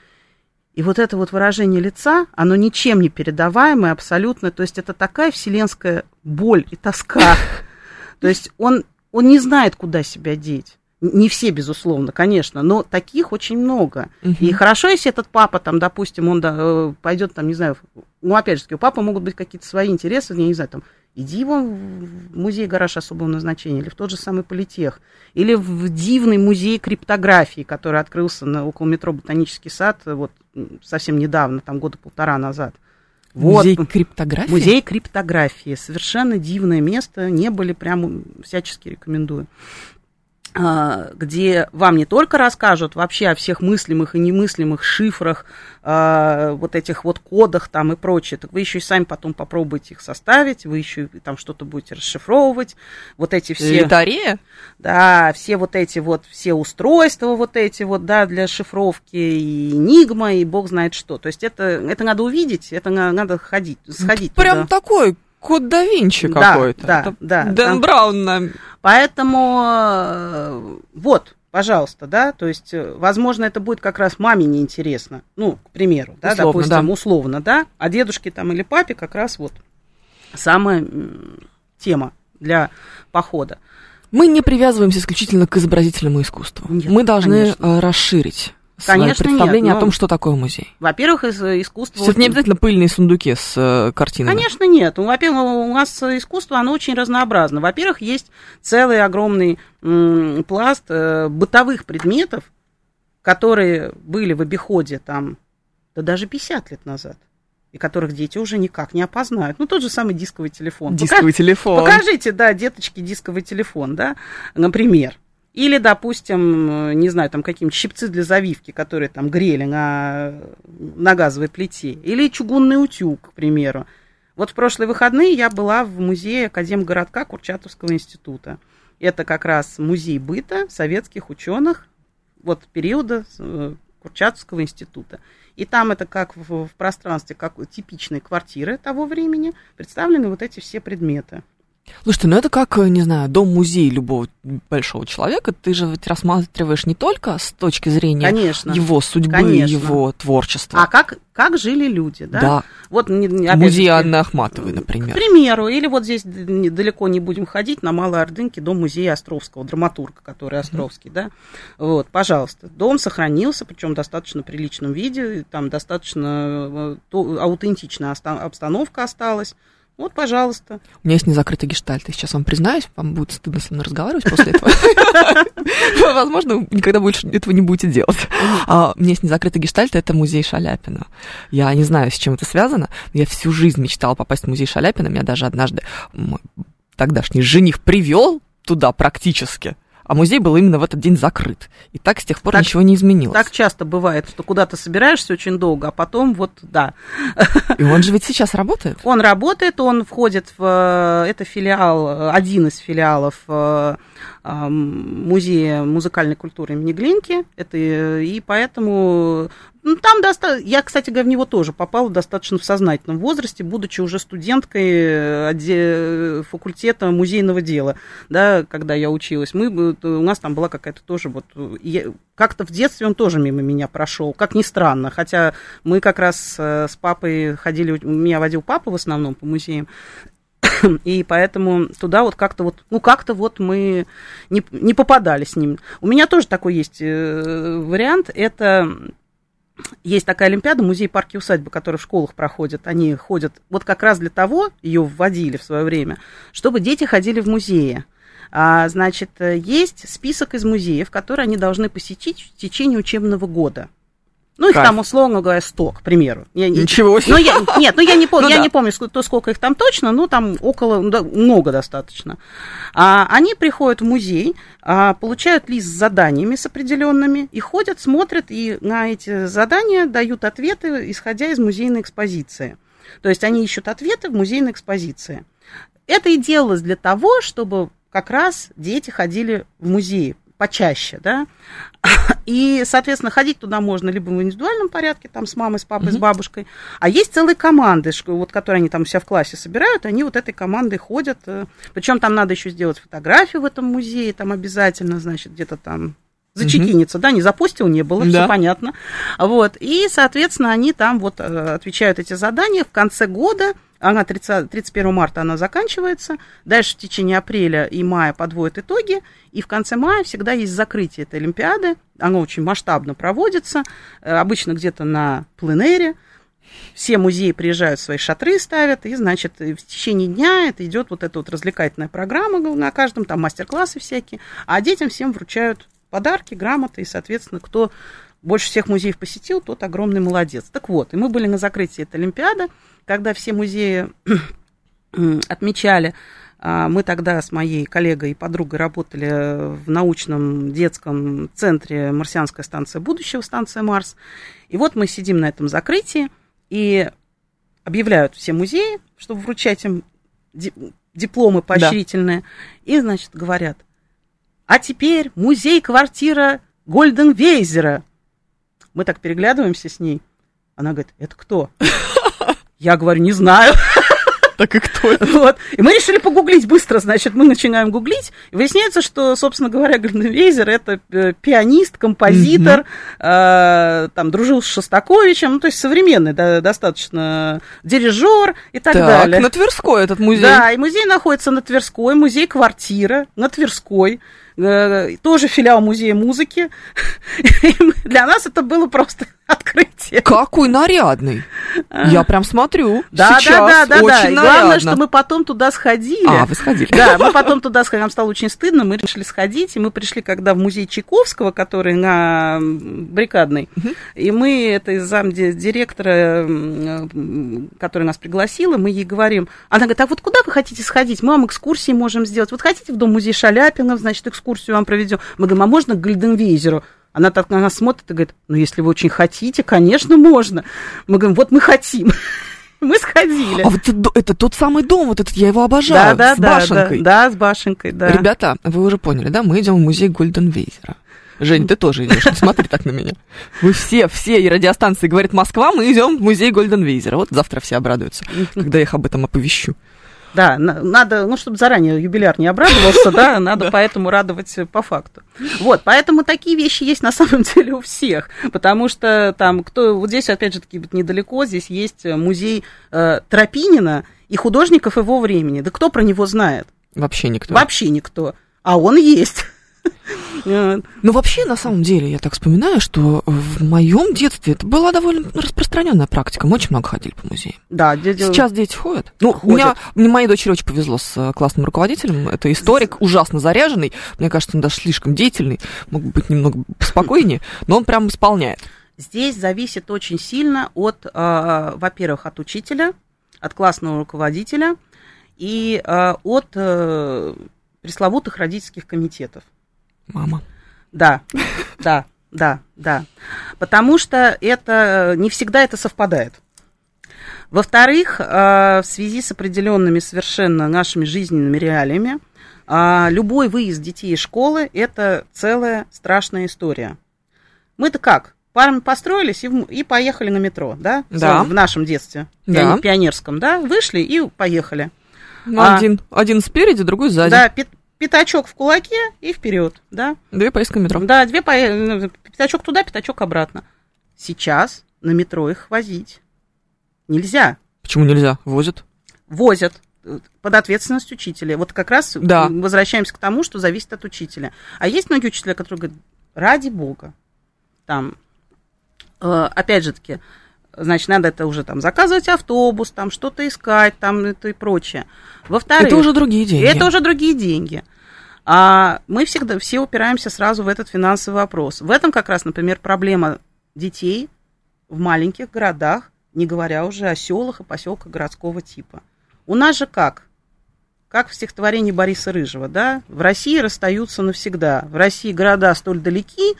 И вот это вот выражение лица, оно ничем не передаваемое абсолютно. То есть это такая вселенская боль и тоска. То есть он, он не знает, куда себя деть. Не все, безусловно, конечно, но таких очень много. Угу. И хорошо, если этот папа, там, допустим, он да, э, пойдет, там, не знаю, ну, опять же, у папы могут быть какие-то свои интересы, я не знаю, там, иди вон в музей гараж особого назначения, или в тот же самый политех, или в дивный музей криптографии, который открылся на, около метро Ботанический сад вот совсем недавно, там, года полтора назад. Вот. Музей криптографии? Музей криптографии. Совершенно дивное место. Не были, прям всячески рекомендую. А, где вам не только расскажут вообще о всех мыслимых и немыслимых шифрах, э, вот этих вот кодах там и прочее, так вы еще и сами потом попробуете их составить, вы еще там что-то будете расшифровывать, вот эти все... Литарея? Да, все вот эти вот, все устройства вот эти вот, да, для шифровки, и Enigma, и бог знает что. То есть это, это надо увидеть, это надо ходить, сходить Прям туда. такой Код да Винчи да, какой-то. Да, Это да. Дэн там... Браун нам... Поэтому э, вот, пожалуйста, да, то есть, э, возможно, это будет как раз маме неинтересно, ну, к примеру, да, условно, допустим, да. условно, да, а дедушке там или папе как раз вот самая тема для похода. Мы не привязываемся исключительно к изобразительному искусству. Нет, Мы должны конечно. Э, расширить Конечно, представление нет, о том, что такое музей? Во-первых, искусство... Это не обязательно пыльные сундуки с э, картинами. Конечно, нет. Ну, во-первых, у нас искусство, оно очень разнообразно. Во-первых, есть целый огромный м, пласт э, бытовых предметов, которые были в обиходе там, да даже 50 лет назад и которых дети уже никак не опознают. Ну, тот же самый дисковый телефон. Дисковый Покаж... телефон. Покажите, да, деточки, дисковый телефон, да, например. Или, допустим, не знаю, там какие-нибудь щипцы для завивки, которые там грели на, на газовой плите. Или чугунный утюг, к примеру. Вот в прошлые выходные я была в музее Академгородка Курчатовского института. Это как раз музей быта советских ученых вот периода э, Курчатовского института. И там это как в, в пространстве, как типичной квартиры того времени, представлены вот эти все предметы. Слушайте, ну это как, не знаю, дом-музей любого большого человека. Ты же ведь рассматриваешь не только с точки зрения Конечно. его судьбы, Конечно. его творчества. А как, как жили люди, да? Да. Вот, Музей Анны Ахматовой, К например. примеру, или вот здесь далеко не будем ходить, на Малой Ордынке дом музея Островского, драматурга, который Островский, да. Вот, пожалуйста. Дом сохранился, причем в достаточно приличном виде, там достаточно э, аутентичная обстановка осталась. Вот, пожалуйста. У меня есть незакрытый гештальт. И сейчас вам признаюсь, вам будет стыдно со мной разговаривать после этого. Возможно, никогда больше этого не будете делать. А, У меня есть незакрытый гештальт, это музей Шаляпина. Я не знаю, с чем это связано. но Я всю жизнь мечтала попасть в музей Шаляпина. Меня даже однажды мой тогдашний жених привел туда практически. А музей был именно в этот день закрыт. И так с тех пор Так- ничего не изменилось. Так часто бывает, что куда-то собираешься очень долго, а потом вот, да. И он же ведь сейчас работает. Он работает, он входит в... э, Это филиал, э, один из филиалов э, Музея музыкальной культуры имени Глинки. Это, и поэтому... ну, там доста... Я, кстати говоря, в него тоже попала достаточно в сознательном возрасте, будучи уже студенткой э, отде- факультета музейного дела, да, когда я училась. Мы, бы- у нас там была какая-то тоже вот... э, я- Как-то в детстве он тоже мимо меня прошел, как ни странно. Хотя мы как раз э, с папой ходили, меня водил папа в основном по музеям, и поэтому туда вот как-то вот, ну как-то вот мы не, не попадали с ним. У меня тоже такой есть э, вариант, это есть такая олимпиада, музей парки усадьбы, которая в школах проходит. Они ходят вот как раз для того, ее вводили в свое время, чтобы дети ходили в музеи. А, значит, э, есть список из музеев, которые они должны посетить в течение учебного года. Ну, их Кайф. там, условно говоря, 100, к примеру. Я, Ничего себе. ну, я, нет, ну я не помню, Ну я да. не помню, ск- то, сколько их там точно, но там около, ну, да, много достаточно. А, они приходят в музей, а, получают лист с заданиями с определенными и ходят, смотрят, и на эти задания дают ответы, исходя из музейной экспозиции. То есть они ищут ответы в музейной экспозиции. Это и делалось для того, чтобы как раз дети ходили в музей почаще, да, и, соответственно, ходить туда можно либо в индивидуальном порядке, там, с мамой, с папой, с бабушкой, а есть целые команды, вот, которые они там у себя в классе собирают, они вот этой командой ходят, причем там надо еще сделать фотографию в этом музее, там обязательно, значит, где-то там зачекиниться, да, не запустил, не было, Да. все понятно. Вот, и, соответственно, они там вот э, отвечают эти задания. В конце года, она 30, 31 марта она заканчивается, дальше в течение апреля и мая подводят итоги, и в конце мая всегда есть закрытие этой Олимпиады, оно очень масштабно проводится, э, обычно где-то на пленэре, все музеи приезжают, свои шатры ставят, и, значит, и в течение дня это идет вот эта вот развлекательная программа на каждом, там мастер-классы всякие, а детям всем вручают подарки, грамоты, и, соответственно, кто больше всех музеев посетил, тот огромный молодец. Так вот, и мы были на закрытии этой Олимпиады, когда все музеи м, отмечали, а, мы тогда с моей коллегой и подругой работали в научном детском центре «Марсианская станция будущего», станция «Марс». И вот мы сидим на этом закрытии, и объявляют все музеи, чтобы вручать им ди- дипломы поощрительные. И, значит, говорят, а теперь музей-квартира Гольденвейзера. Мы так переглядываемся с ней. Она говорит, это кто? Я говорю, не знаю. Так и кто это? Вот. И мы решили погуглить быстро, значит, мы начинаем гуглить, и выясняется, что, собственно говоря, Гальденвейзер это э, пианист, композитор, э, там, дружил с Шостаковичем, ну, то есть современный да, достаточно дирижер и так, Так, далее. на Тверской этот музей. Да, и музей находится на Тверской, музей-квартира на Тверской, тоже филиал музея музыки. Для нас это было просто открытие. Какой нарядный. Я прям смотрю. Да, сейчас. да, да, да, Очень да. Нарядно. главное, что мы потом туда сходили. А, вы сходили. Да, мы потом туда сходили, нам стало очень стыдно, мы решили сходить, и мы пришли, когда в музей Чайковского, который на Брикадной, и мы, это из замдиректора, м, который нас пригласила, мы ей говорим, она говорит, а вот куда вы хотите сходить? Мы вам экскурсии можем сделать. Вот хотите в дом музей Шаляпина, значит, экскурсию вам проведем. Мы говорим, а можно к Гальденвейзеру? Она так на нас смотрит и говорит, ну, если вы очень хотите, конечно, можно. Мы говорим, вот мы хотим. Мы сходили. А вот это, тот самый дом, вот этот, я его обожаю, да, да, с да, башенкой. Да, да, с башенкой, да. Ребята, вы уже поняли, да? Мы идем в музей Гольденвейзера. Жень, ты тоже идешь, не смотри так на меня. Вы все, все и радиостанции говорят Москва, мы идем в музей Гольденвейзера. Вот завтра все обрадуются, когда я их об этом оповещу. Да, надо, ну, чтобы заранее юбиляр не обрадовался, да, надо поэтому радовать по факту. Вот, поэтому такие вещи есть на самом деле у всех, потому что там, кто, вот здесь, опять же таки, недалеко, здесь есть музей э, Тропинина и художников его времени. Да кто про него знает? Вообще никто. Вообще никто. А он есть. Ну, вообще, на самом деле, я так вспоминаю, что в моем детстве это была довольно распространенная практика. Мы очень много ходили по музеям. Да, дядя... Сейчас дети ходят. Ну, ходят. У меня, мне моей дочери очень повезло с э, классным руководителем. Это историк, ужасно заряженный. Мне кажется, он даже слишком деятельный. Мог бы быть немного спокойнее, но он прям исполняет. Здесь зависит очень сильно от, э, во-первых, от учителя, от классного руководителя и э, от пресловутых родительских комитетов. Мама. Да, да, да, да. Потому что это не всегда это совпадает. Во-вторых, э, в связи с определенными совершенно нашими жизненными реалиями, э, любой выезд детей из школы – это целая страшная история. Мы-то как? Парами построились и, и поехали на метро, да? Да. В нашем детстве, да. пионерском, да? Вышли и поехали. Ну, а, один, один спереди, другой сзади. Да, пятачок в кулаке и вперед, да? Две поездки метро. Да, две по... Ну, пятачок туда, пятачок обратно. Сейчас на метро их возить нельзя. Почему нельзя? Возят. Возят под ответственность учителя. Вот как раз да. возвращаемся к тому, что зависит от учителя. А есть многие учителя, которые говорят, ради бога, там, э, опять же таки, значит, надо это уже там заказывать автобус, там что-то искать, там это и прочее. Во-вторых, это уже другие деньги. Это уже другие деньги. А мы всегда все упираемся сразу в этот финансовый вопрос. В этом как раз, например, проблема детей в маленьких городах, не говоря уже о селах и поселках городского типа. У нас же как? Как в стихотворении Бориса Рыжего, да? В России расстаются навсегда. В России города столь далеки,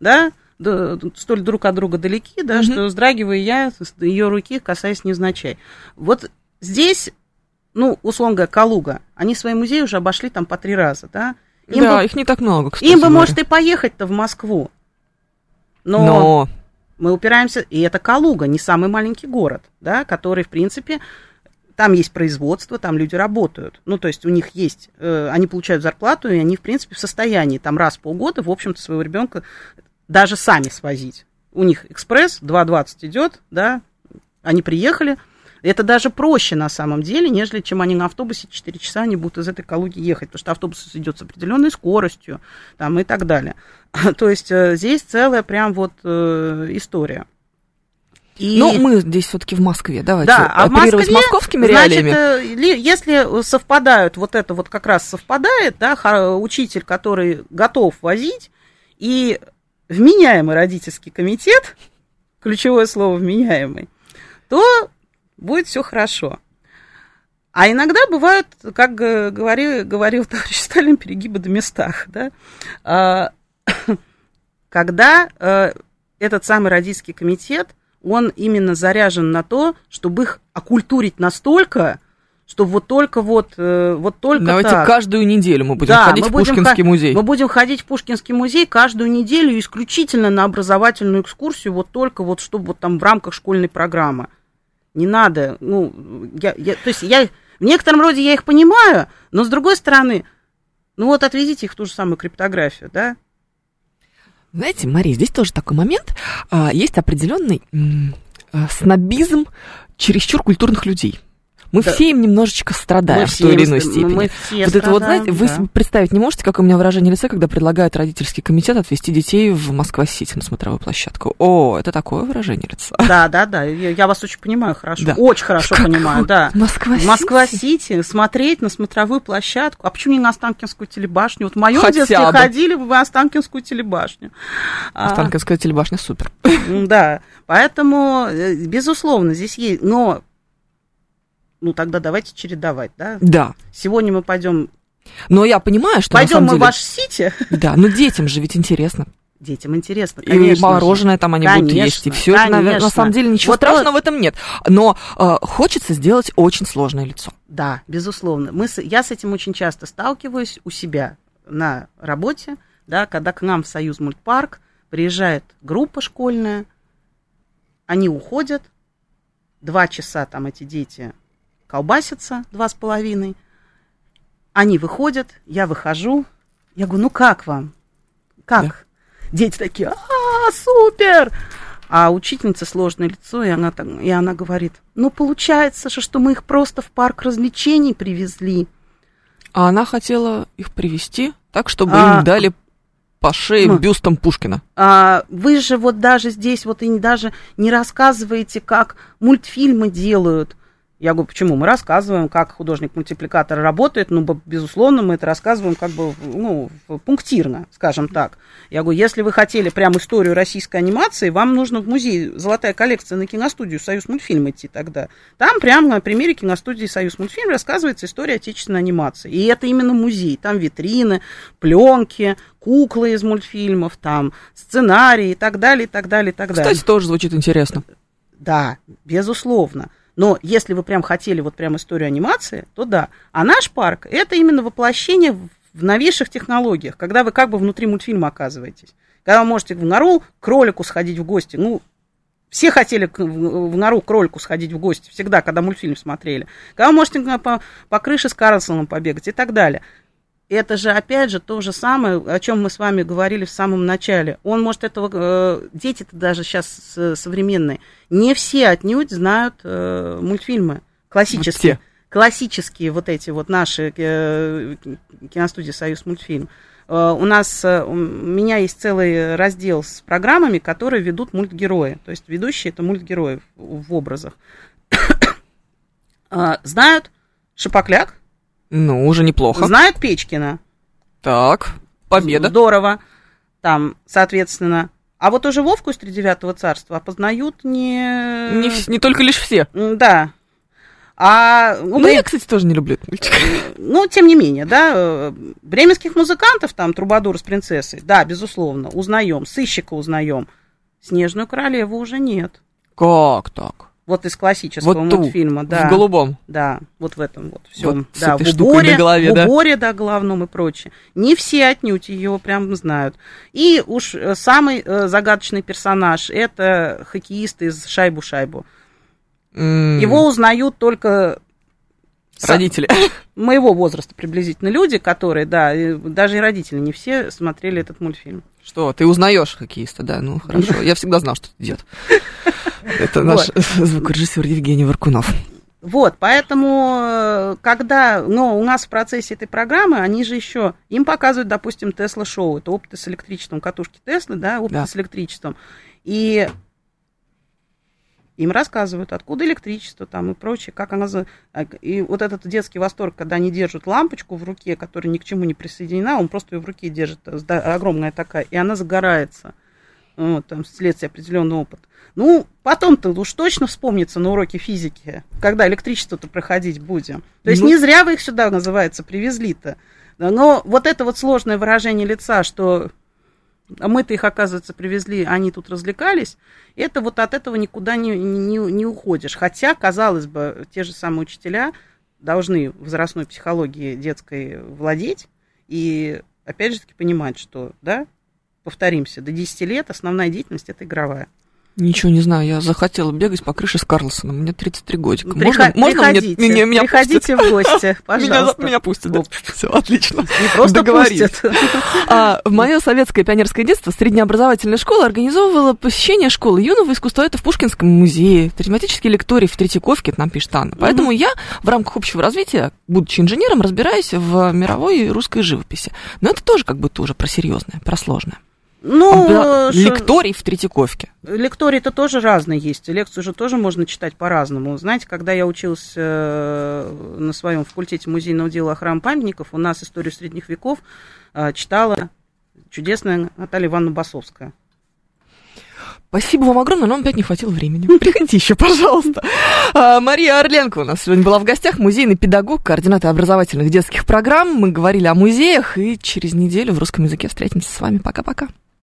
да, столь друг от друга далеки, да, угу. что вздрагиваю я ее руки, касаясь невзначай. Вот здесь, ну, условно говоря, Калуга, они свои музеи уже обошли там по три раза, да? Им да, бы, их не так много, кстати. Им бы, говоря. может, и поехать-то в Москву. Но, но мы упираемся, и это Калуга, не самый маленький город, да, который, в принципе, там есть производство, там люди работают. Ну, то есть у них есть, э, они получают зарплату, и они, в принципе, в состоянии там раз в полгода, в общем-то, своего ребенка даже сами свозить. У них экспресс 2.20 идет, да, они приехали. Это даже проще на самом деле, нежели чем они на автобусе 4 часа они будут из этой Калуги ехать, потому что автобус идет с определенной скоростью там, и так далее. То есть э, здесь целая прям вот э, история. И... Но мы здесь все-таки в Москве, давайте да, а в Москве, с московскими реалиями. Значит, э, если совпадают, вот это вот как раз совпадает, да, учитель, который готов возить, и вменяемый родительский комитет, ключевое слово вменяемый, то будет все хорошо. А иногда бывают, как говорил, говорил товарищ Сталин, перегибы до местах, да, а, когда э, этот самый родительский комитет, он именно заряжен на то, чтобы их окультурить настолько, что вот только вот, э, вот только Давайте так. каждую неделю мы будем да, ходить мы в Пушкинский музей. Мы будем ходить в Пушкинский музей каждую неделю исключительно на образовательную экскурсию, вот только вот, чтобы вот там в рамках школьной программы. Не надо, ну, я, я, то есть я, в некотором роде я их понимаю, но с другой стороны, ну вот отвезите их в ту же самую криптографию, да? Знаете, Мария, здесь тоже такой момент. А, есть определенный а, снобизм чересчур культурных людей. Мы да. все им немножечко страдаем мы в той или иной степени. Мы все вот это вот, знаете, да. вы представить не можете, какое у меня выражение лица, когда предлагают родительский комитет отвезти детей в Москва-Сити на смотровую площадку. О, это такое выражение лица. Да, да, да, я, вас очень понимаю хорошо, да. очень хорошо как понимаю, да. Москва-Сити? Москва-Сити, смотреть на смотровую площадку. А почему не на Останкинскую телебашню? Вот в моем Хотя детстве бы. ходили в Останкинскую телебашню. А. Останкинская телебашня супер. Да, поэтому, э, безусловно, здесь есть, но ну тогда давайте чередовать, да? Да. Сегодня мы пойдем. Но я понимаю, что пойдем мы деле... в ваш Сити. Да, но детям же ведь интересно. Детям интересно, конечно. И мороженое же. там они конечно, будут есть. И все это, наверное, на самом деле ничего вот страшного вот... в этом нет. Но э, хочется сделать очень сложное лицо. Да, безусловно. Мы с... Я с этим очень часто сталкиваюсь у себя на работе, да, когда к нам в Союз мультпарк приезжает группа школьная, они уходят, два часа там эти дети колбасится два с половиной. Они выходят, я выхожу. Я говорю, ну как вам? Как? Да. Дети такие, а, супер! А учительница сложное лицо, и она, так, и она говорит, ну получается же, что мы их просто в парк развлечений привезли. А она хотела их привести так, чтобы а, им дали по шее ну, бюстом Пушкина. А, вы же вот даже здесь вот и даже не рассказываете, как мультфильмы делают. Я говорю, почему? Мы рассказываем, как художник-мультипликатор работает, ну, безусловно, мы это рассказываем как бы, ну, пунктирно, скажем так. Я говорю, если вы хотели прям историю российской анимации, вам нужно в музей «Золотая коллекция» на киностудию «Союз мультфильм» идти тогда. Там прямо на примере киностудии «Союз мультфильм» рассказывается история отечественной анимации. И это именно музей. Там витрины, пленки, куклы из мультфильмов, там сценарии и так далее, и так далее, и так далее. Кстати, тоже звучит интересно. Да, безусловно. Но если вы прям хотели вот прям историю анимации, то да. А наш парк это именно воплощение в новейших технологиях, когда вы как бы внутри мультфильма оказываетесь. Когда вы можете в нору кролику сходить в гости. Ну, все хотели в нору кролику сходить в гости всегда, когда мультфильм смотрели. Когда вы можете по, по крыше с Карлсоном побегать и так далее это же, опять же, то же самое, о чем мы с вами говорили в самом начале. Он может этого, э, дети-то даже сейчас современные, не все отнюдь знают э, мультфильмы классические. Классические вот эти вот наши э, киностудии «Союз мультфильм». Uh, у нас, uh, у меня есть целый раздел с программами, которые ведут мультгерои. То есть ведущие это мультгерои в, в образах. uh, знают Шипокляк, ну, уже неплохо. Знают Печкина. Так, победа. Здорово. Там, соответственно. А вот уже Вовку из Тридевятого царства опознают не... Не, не только лишь все. Да. А, ну, ну я, кстати, тоже не люблю этот мультик. Ну, тем не менее, да, бременских музыкантов, там, Трубадур с принцессой, да, безусловно, узнаем, сыщика узнаем. Снежную королеву уже нет. Как так? Вот из классического вот мультфильма, ту, да. В голубом. Да, вот в этом вот всем. Вот да, в уборе, на голове, в уборе, да, главном и прочее. Не все отнюдь ее прям знают. И уж э, самый э, загадочный персонаж это хоккеист из Шайбу-Шайбу. Mm. Его узнают только Родители. Моего возраста приблизительно люди, которые, да, даже и родители не все смотрели этот мультфильм. Что, ты узнаешь хоккеиста, да, ну хорошо. Я всегда знал, что это идет. Это наш звукорежиссер Евгений Варкунов. Вот, поэтому, э, когда, ну, у нас в процессе этой программы, они же еще, им показывают, допустим, Тесла-шоу, это опыты с электричеством, катушки Теслы, да, опыты да. с электричеством. И им рассказывают, откуда электричество там и прочее, как она... А, и вот этот детский восторг, когда они держат лампочку в руке, которая ни к чему не присоединена, он просто ее в руке держит, огромная такая, и она загорается. Вот, там, следствие определенный опыт. Ну, потом-то уж точно вспомнится на уроке физики, когда электричество-то проходить будем. То есть ну... не зря вы их сюда, называется, привезли-то. Но вот это вот сложное выражение лица, что мы-то их, оказывается, привезли, они тут развлекались, это вот от этого никуда не, не, не уходишь. Хотя, казалось бы, те же самые учителя должны возрастной психологии детской владеть и, опять же таки, понимать, что, да, повторимся, до 10 лет основная деятельность это игровая. Ничего не знаю, я захотела бегать по крыше с Карлсоном. Мне 33 годика. Приход... Можно, можно мне, меня, меня Приходите пустят? в гости, пожалуйста. Меня, меня пустят, да. Все, отлично. Не просто Договорились. пустят. А, в мое советское пионерское детство среднеобразовательная школа организовывала посещение школы юного искусствоведа в Пушкинском музее, тематический лекторий в Третьяковке, это нам пишет Анна. Поэтому я в рамках общего развития, будучи инженером, разбираюсь в мировой и русской живописи. Но это тоже как будто уже про серьезное, про сложное. Ну, да, лекторий в Третьяковке. Лекторий-то тоже разные есть. Лекцию же тоже можно читать по-разному. Знаете, когда я училась э, на своем факультете музейного дела храм памятников, у нас историю средних веков э, читала чудесная Наталья Ивановна Басовская. Спасибо вам огромное, но нам опять не хватило времени. Приходите еще, пожалуйста. А, Мария Орленко у нас сегодня была в гостях, музейный педагог, координатор образовательных детских программ. Мы говорили о музеях, и через неделю в русском языке встретимся с вами. Пока-пока.